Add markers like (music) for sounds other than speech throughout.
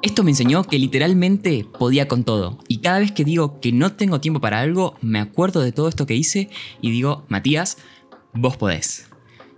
Esto me enseñó que literalmente podía con todo. Y cada vez que digo que no tengo tiempo para algo, me acuerdo de todo esto que hice y digo, Matías, vos podés.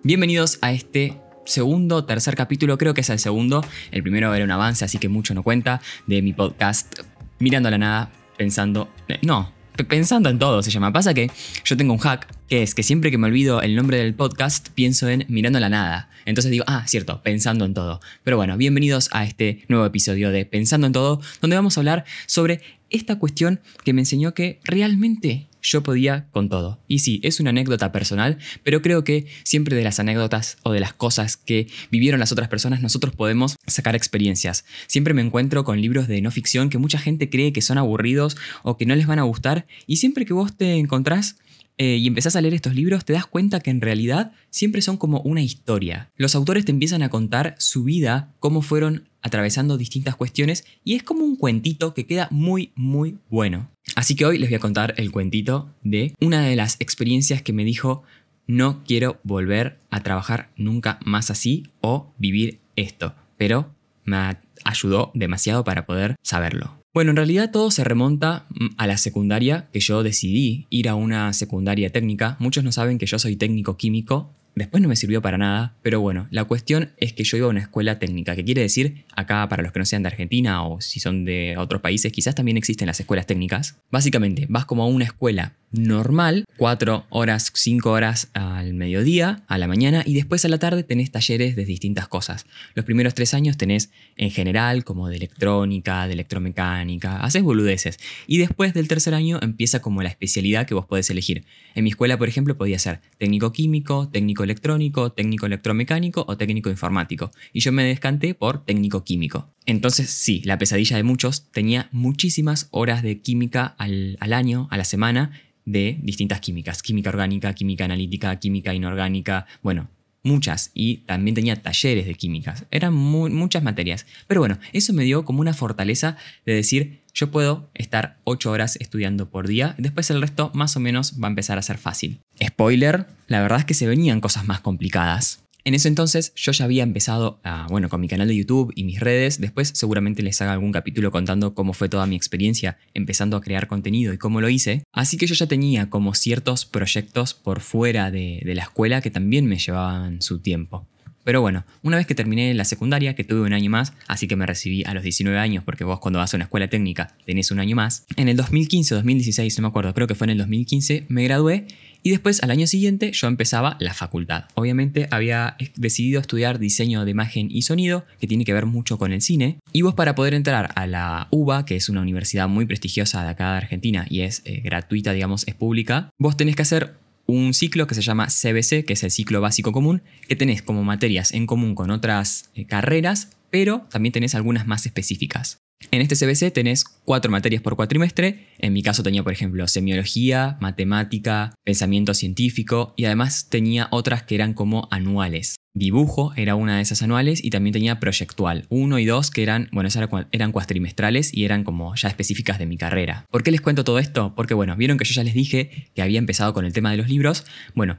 Bienvenidos a este segundo, tercer capítulo, creo que es el segundo. El primero era un avance, así que mucho no cuenta, de mi podcast Mirando a la nada, pensando... eh, No, pensando en todo se llama. Pasa que yo tengo un hack, que es que siempre que me olvido el nombre del podcast, pienso en Mirando la nada. Entonces digo, ah, cierto, pensando en todo. Pero bueno, bienvenidos a este nuevo episodio de Pensando en todo, donde vamos a hablar sobre esta cuestión que me enseñó que realmente yo podía con todo. Y sí, es una anécdota personal, pero creo que siempre de las anécdotas o de las cosas que vivieron las otras personas nosotros podemos sacar experiencias. Siempre me encuentro con libros de no ficción que mucha gente cree que son aburridos o que no les van a gustar y siempre que vos te encontrás eh, y empezás a leer estos libros, te das cuenta que en realidad siempre son como una historia. Los autores te empiezan a contar su vida, cómo fueron atravesando distintas cuestiones, y es como un cuentito que queda muy, muy bueno. Así que hoy les voy a contar el cuentito de una de las experiencias que me dijo, no quiero volver a trabajar nunca más así o vivir esto, pero me ayudó demasiado para poder saberlo. Bueno, en realidad todo se remonta mm, a la secundaria, que yo decidí ir a una secundaria técnica. Muchos no saben que yo soy técnico químico. Después no me sirvió para nada, pero bueno, la cuestión es que yo iba a una escuela técnica, que quiere decir, acá para los que no sean de Argentina o si son de otros países, quizás también existen las escuelas técnicas. Básicamente, vas como a una escuela normal, cuatro horas, cinco horas al mediodía, a la mañana, y después a la tarde tenés talleres de distintas cosas. Los primeros tres años tenés en general como de electrónica, de electromecánica, haces boludeces. Y después del tercer año empieza como la especialidad que vos podés elegir. En mi escuela, por ejemplo, podía ser técnico químico, técnico electrónico, técnico electromecánico o técnico informático. Y yo me descanté por técnico químico. Entonces, sí, la pesadilla de muchos tenía muchísimas horas de química al, al año, a la semana, de distintas químicas. Química orgánica, química analítica, química inorgánica, bueno, muchas. Y también tenía talleres de químicas. Eran mu- muchas materias. Pero bueno, eso me dio como una fortaleza de decir, yo puedo estar 8 horas estudiando por día, después el resto más o menos va a empezar a ser fácil. Spoiler, la verdad es que se venían cosas más complicadas. En ese entonces yo ya había empezado, a, bueno, con mi canal de YouTube y mis redes. Después seguramente les haga algún capítulo contando cómo fue toda mi experiencia empezando a crear contenido y cómo lo hice. Así que yo ya tenía como ciertos proyectos por fuera de, de la escuela que también me llevaban su tiempo. Pero bueno, una vez que terminé la secundaria, que tuve un año más, así que me recibí a los 19 años, porque vos cuando vas a una escuela técnica tenés un año más, en el 2015 o 2016, no me acuerdo, creo que fue en el 2015, me gradué y después al año siguiente yo empezaba la facultad. Obviamente había es- decidido estudiar diseño de imagen y sonido, que tiene que ver mucho con el cine, y vos para poder entrar a la UBA, que es una universidad muy prestigiosa de acá de Argentina y es eh, gratuita, digamos, es pública, vos tenés que hacer un ciclo que se llama CBC, que es el ciclo básico común, que tenés como materias en común con otras eh, carreras, pero también tenés algunas más específicas. En este CBC tenés cuatro materias por cuatrimestre. En mi caso tenía, por ejemplo, semiología, matemática, pensamiento científico y además tenía otras que eran como anuales. Dibujo era una de esas anuales y también tenía proyectual. Uno y dos que eran, bueno, esas eran cua- eran cuatrimestrales y eran como ya específicas de mi carrera. ¿Por qué les cuento todo esto? Porque bueno, vieron que yo ya les dije que había empezado con el tema de los libros. Bueno,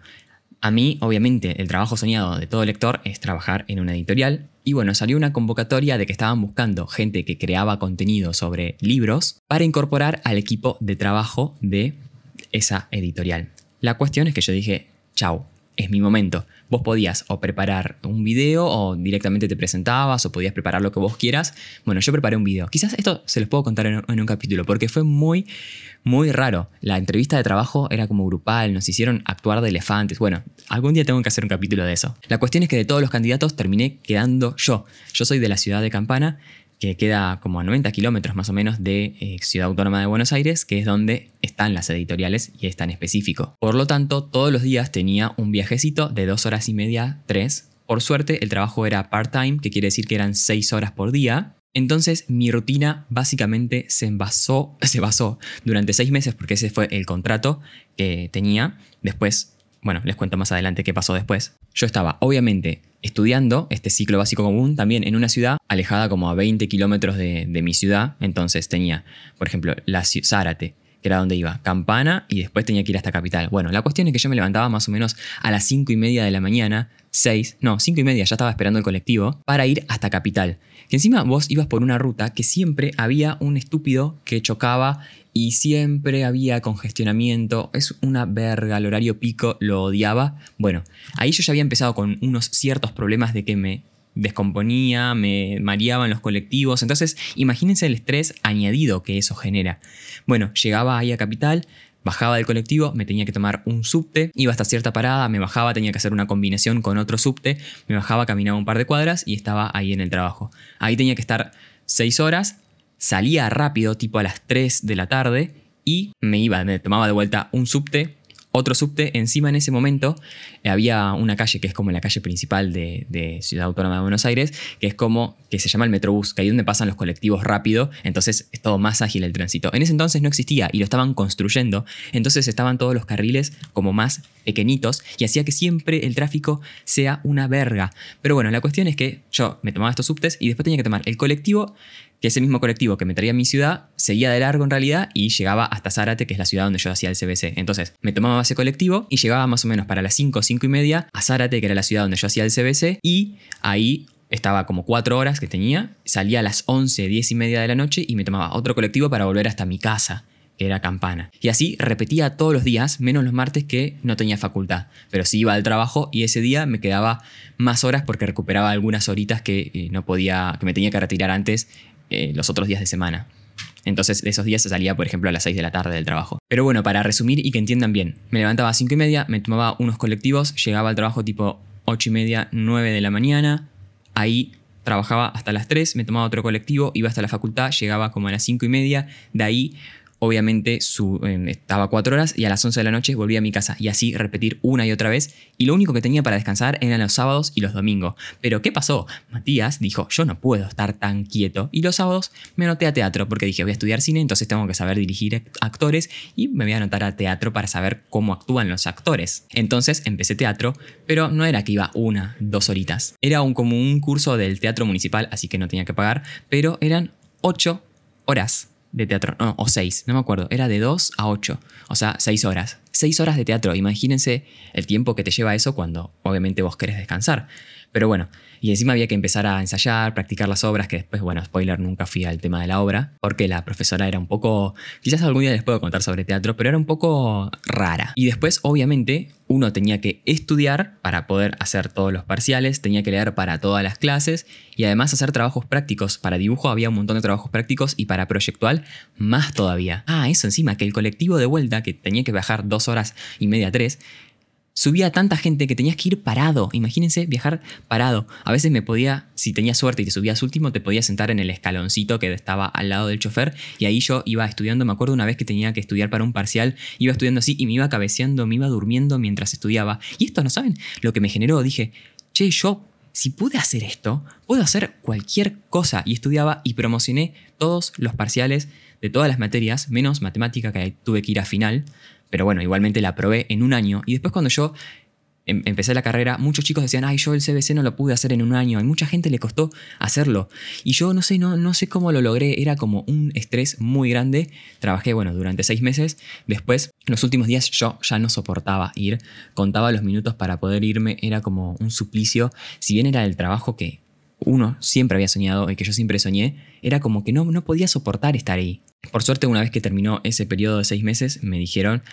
a mí, obviamente, el trabajo soñado de todo lector es trabajar en una editorial. Y bueno, salió una convocatoria de que estaban buscando gente que creaba contenido sobre libros para incorporar al equipo de trabajo de esa editorial. La cuestión es que yo dije, chau, es mi momento. Vos podías o preparar un video o directamente te presentabas o podías preparar lo que vos quieras. Bueno, yo preparé un video. Quizás esto se los puedo contar en, en un capítulo porque fue muy, muy raro. La entrevista de trabajo era como grupal, nos hicieron actuar de elefantes. Bueno, algún día tengo que hacer un capítulo de eso. La cuestión es que de todos los candidatos terminé quedando yo. Yo soy de la ciudad de Campana, que queda como a 90 kilómetros más o menos de eh, Ciudad Autónoma de Buenos Aires, que es donde están las editoriales y es tan específico. Por lo tanto, todos los días tenía un viajecito de dos horas y media, tres. Por suerte, el trabajo era part-time, que quiere decir que eran seis horas por día. Entonces mi rutina básicamente se basó, (laughs) se basó durante seis meses porque ese fue el contrato que tenía. Después, bueno, les cuento más adelante qué pasó después. Yo estaba obviamente estudiando este ciclo básico común también en una ciudad alejada como a 20 kilómetros de, mi ciudad. Entonces tenía, por ejemplo, la Zárate, que era donde iba, Campana y después tenía que ir hasta Capital. Bueno, la cuestión es que yo me levantaba más o menos a las 5 y media de la mañana, 6, no, 5 y media ya estaba esperando el colectivo para ir hasta Capital. Que encima vos ibas por una ruta que siempre había un estúpido que chocaba y siempre había congestionamiento. Es una verga, el horario pico lo odiaba. Bueno, ahí yo ya había empezado con unos ciertos problemas de que me descomponía, me mareaban los colectivos. Entonces, imagínense el estrés añadido que eso genera. Bueno, llegaba ahí a Capital, Bajaba del colectivo, me tenía que tomar un subte, iba hasta cierta parada, me bajaba, tenía que hacer una combinación con otro subte, me bajaba, caminaba un par de cuadras y estaba ahí en el trabajo. Ahí tenía que estar seis horas, salía rápido, tipo a las 3 de la tarde, y me iba, me tomaba de vuelta un subte, otro subte. Encima en ese momento eh, había una calle que es como la calle principal de, Ciudad Autónoma de Buenos Aires, que es como que se llama el Metrobús, que ahí donde pasan los colectivos rápido, entonces es todo más ágil el tránsito. En ese entonces no existía y lo estaban construyendo, entonces estaban todos los carriles como más pequeñitos y hacía que siempre el tráfico sea una verga. Pero bueno, la cuestión es que yo me tomaba estos subtes y después tenía que tomar el colectivo que ese mismo colectivo que me traía a mi ciudad seguía de largo en realidad y llegaba hasta Zárate, que es la ciudad donde yo hacía el CBC. Entonces me tomaba ese colectivo y llegaba más o menos para las 5, 5 y media a Zárate, que era la ciudad donde yo hacía el CBC, y ahí estaba como 4 horas que tenía, salía a las 11, 10 y media de la noche y me tomaba otro colectivo para volver hasta mi casa que era campana. Y así repetía todos los días, menos los martes que no tenía facultad. Pero sí iba al trabajo y ese día me quedaba más horas porque recuperaba algunas horitas que eh, no podía, que me tenía que retirar antes eh, los otros días de semana. Entonces, de esos días salía, por ejemplo, a las 6 de la tarde del trabajo. Pero bueno, para resumir y que entiendan bien, me levantaba a 5 y media, me tomaba unos colectivos, llegaba al trabajo tipo 8 y media, 9 de la mañana, ahí trabajaba hasta las 3, me tomaba otro colectivo, iba hasta la facultad, llegaba como a las 5 y media, de ahí obviamente eh, estaba cuatro horas y a las 11 de la noche volvía a mi casa y así repetir una y otra vez y lo único que tenía para descansar eran los sábados y los domingos. Pero ¿qué pasó? Matías dijo, yo no puedo estar tan quieto y los sábados me anoté a teatro porque dije voy a estudiar cine entonces tengo que saber dirigir actores y me voy a anotar a teatro para saber cómo actúan los actores. Entonces empecé teatro, pero no era que iba una, dos horitas. Era un, como un curso del teatro municipal, así que no tenía que pagar, pero eran ocho horas de teatro, no, o seis, no me acuerdo, era de 2 a 8, o sea, 6 horas. 6 horas de teatro, imagínense el tiempo que te lleva eso cuando obviamente vos querés descansar. Pero bueno, y encima había que empezar a ensayar, practicar las obras, que después, bueno, spoiler, nunca fui al tema de la obra, porque la profesora era un poco, quizás algún día les puedo contar sobre teatro, pero era un poco rara. Y después, obviamente, uno tenía que estudiar para poder hacer todos los parciales, tenía que leer para todas las clases y además hacer trabajos prácticos. Para dibujo había un montón de trabajos prácticos y para proyectual más todavía. Ah, eso encima, que el colectivo de vuelta, que tenía que viajar dos horas y media, tres, subía tanta gente que tenías que ir parado. Imagínense viajar parado. A veces me podía, si tenías suerte y te subías último, te podías sentar en el escaloncito que estaba al lado del chofer y ahí yo iba estudiando. Me acuerdo una vez que tenía que estudiar para un parcial, iba estudiando así y me iba cabeceando, me iba durmiendo mientras estudiaba. Y esto, ¿no saben? Lo que me generó, dije, che, yo si pude hacer esto, puedo hacer cualquier cosa. Y estudiaba y promocioné todos los parciales de todas las materias, menos matemática que tuve que ir a final. Pero bueno, igualmente la probé en un año. Y después cuando yo em, empecé la carrera, muchos chicos decían, ay, yo el CBC no lo pude hacer en un año. A mucha gente le costó hacerlo. Y yo no sé, no, no sé cómo lo logré. Era como un estrés muy grande. Trabajé, bueno, durante seis meses. Después, los últimos días yo ya no soportaba ir. Contaba los minutos para poder irme. Era como un suplicio. Si bien era el trabajo que uno siempre había soñado y que yo siempre soñé, era como que no, no podía soportar estar ahí. Por suerte, una vez que terminó ese periodo de seis meses, me dijeron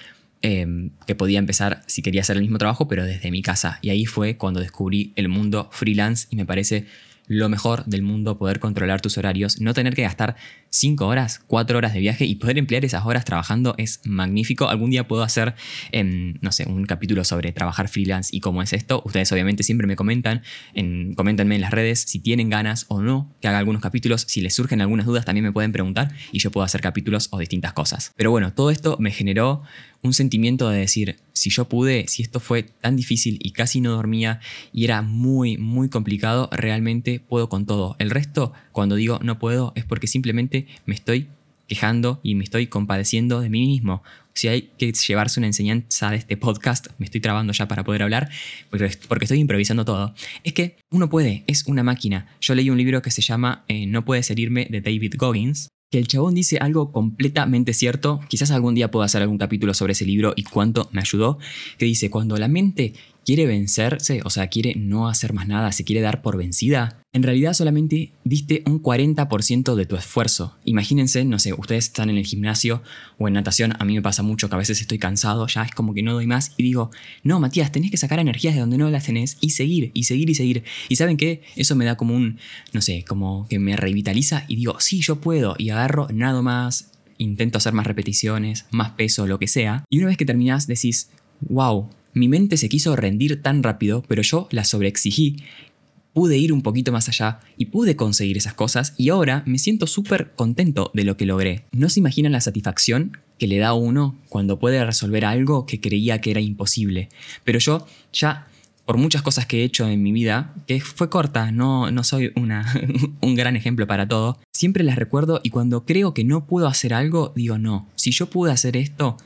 em, que podía empezar si quería hacer el mismo trabajo, pero desde mi casa. Y ahí fue cuando descubrí el mundo freelance y me parece lo mejor del mundo poder controlar tus horarios, no tener que gastar 5 horas, 4 horas de viaje y poder emplear esas horas trabajando es magnífico. Algún día puedo hacer, em, no sé, un capítulo sobre trabajar freelance y cómo es esto. Ustedes obviamente siempre me comentan, en, coméntenme en las redes si tienen ganas o no que haga algunos capítulos. Si les surgen algunas dudas también me pueden preguntar y yo puedo hacer capítulos o distintas cosas. Pero bueno, todo esto me generó un sentimiento de decir, si yo pude, si esto fue tan difícil y casi no dormía y era muy, muy complicado, realmente puedo con todo. El resto, cuando digo no puedo, es porque simplemente me estoy quejando y me estoy compadeciendo de mí mismo. Si hay que llevarse una enseñanza de este podcast, me estoy trabando ya para poder hablar, porque estoy improvisando todo, es que uno puede, es una máquina. Yo leí un libro que se llama eh, No puedes herirme de David Goggins, que el chabón dice algo completamente cierto, quizás algún día pueda hacer algún capítulo sobre ese libro y cuánto me ayudó, que dice, cuando la mente quiere vencerse, o sea, quiere no hacer más nada, se quiere dar por vencida, en realidad solamente diste un 40% de tu esfuerzo. Imagínense, no sé, ustedes están en el gimnasio o en natación, a mí me pasa mucho que a veces estoy cansado, ya es como que no doy más y digo, no, Matías, tenés que sacar energías de donde no las tenés y seguir, y seguir, y seguir. Y saben qué, eso me da como un, no sé, como que me revitaliza y digo, sí, yo puedo, y agarro, nado más, intento hacer más repeticiones, más peso, lo que sea. Y una vez que terminás decís, wow, mi mente se quiso rendir tan rápido, pero yo la sobreexigí pude ir un poquito más allá y pude conseguir esas cosas y ahora me siento súper contento de lo que logré. No se imaginan la satisfacción que le da a uno cuando puede resolver algo que creía que era imposible. Pero yo ya, por muchas cosas que he hecho en mi vida, que fue corta, no, no soy una, (laughs) un gran ejemplo para todo, siempre las recuerdo y cuando creo que no puedo hacer algo, digo, no, si yo pude hacer esto,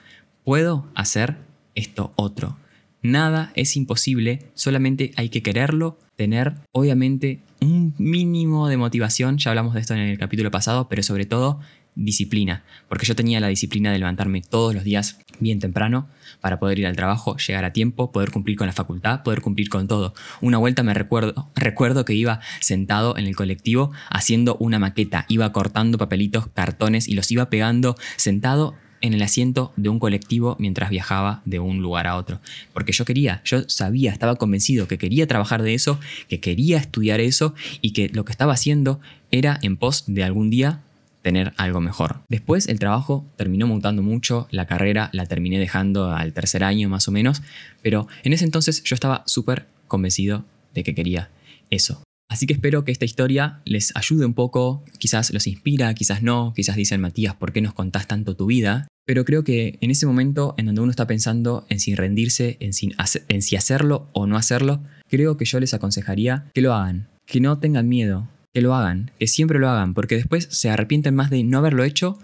puedo hacer esto otro. Nada es imposible, solamente hay que quererlo, tener obviamente un mínimo de motivación, ya hablamos de esto en el capítulo pasado, pero sobre todo disciplina, porque yo tenía la disciplina de levantarme todos los días bien temprano para poder ir al trabajo, llegar a tiempo, poder cumplir con la facultad, poder cumplir con todo. Una vuelta me recuerdo, recuerdo que iba sentado en el colectivo haciendo una maqueta, iba cortando papelitos, cartones y los iba pegando sentado en el asiento de un colectivo mientras viajaba de un lugar a otro. Porque yo quería, yo sabía, estaba convencido que quería trabajar de eso, que quería estudiar eso y que lo que estaba haciendo era en pos de algún día tener algo mejor. Después el trabajo terminó mutando mucho, la carrera la terminé dejando al tercer año más o menos, pero en ese entonces yo estaba súper convencido de que quería eso. Así que espero que esta historia les ayude un poco, quizás los inspira, quizás no, quizás dicen Matías, ¿por qué nos contás tanto tu vida? Pero creo que en ese momento en donde uno está pensando en si rendirse, en si, en si hacerlo o no hacerlo, creo que yo les aconsejaría que lo hagan, que no tengan miedo, que lo hagan, que siempre lo hagan, porque después se arrepienten más de no haberlo hecho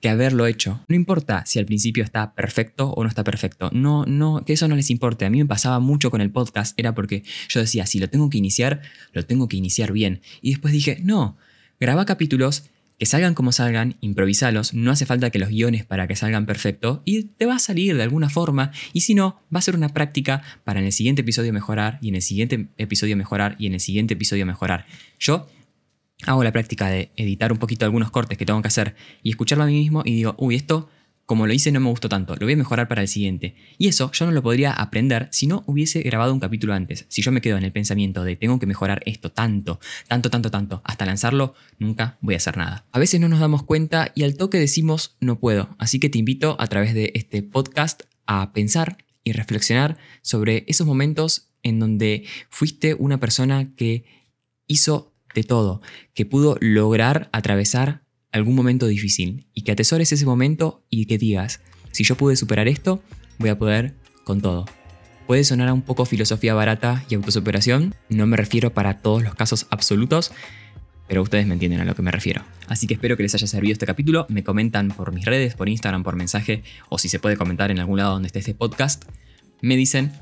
que haberlo hecho. No importa si al principio está perfecto o no está perfecto. No, no, que eso no les importe. A mí me pasaba mucho con el podcast, era porque yo decía, si lo tengo que iniciar, lo tengo que iniciar bien. Y después dije, no, graba capítulos que salgan como salgan, improvisalos, no hace falta que los guiones para que salgan perfecto y te va a salir de alguna forma y si no, va a ser una práctica para en el siguiente episodio mejorar y en el siguiente episodio mejorar y en el siguiente episodio mejorar. Yo hago la práctica de editar un poquito algunos cortes que tengo que hacer y escucharlo a mí mismo y digo, uy, esto como lo hice no me gustó tanto, lo voy a mejorar para el siguiente. Y eso yo no lo podría aprender si no hubiese grabado un capítulo antes. Si yo me quedo en el pensamiento de tengo que mejorar esto tanto, tanto, tanto, tanto, hasta lanzarlo, nunca voy a hacer nada. A veces no nos damos cuenta y al toque decimos no puedo. Así que te invito a través de este podcast a pensar y reflexionar sobre esos momentos en donde fuiste una persona que hizo de todo, que pudo lograr atravesar algún momento difícil y que atesores ese momento y que digas, si yo pude superar esto, voy a poder con todo. Puede sonar a un poco filosofía barata y autosuperación, no me refiero para todos los casos absolutos, pero ustedes me entienden a lo que me refiero. Así que espero que les haya servido este capítulo, me comentan por mis redes, por Instagram, por mensaje, o si se puede comentar en algún lado donde esté este podcast, me dicen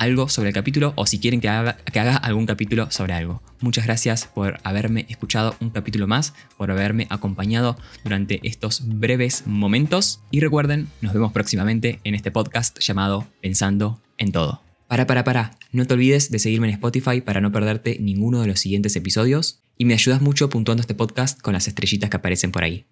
algo sobre el capítulo o si quieren que haga, que haga algún capítulo sobre algo. Muchas gracias por haberme escuchado un capítulo más, por haberme acompañado durante estos breves momentos y recuerden, nos vemos próximamente en este podcast llamado Pensando en Todo. Para, para, para, no te olvides de seguirme en Spotify para no perderte ninguno de los siguientes episodios y me ayudas mucho puntuando este podcast con las estrellitas que aparecen por ahí.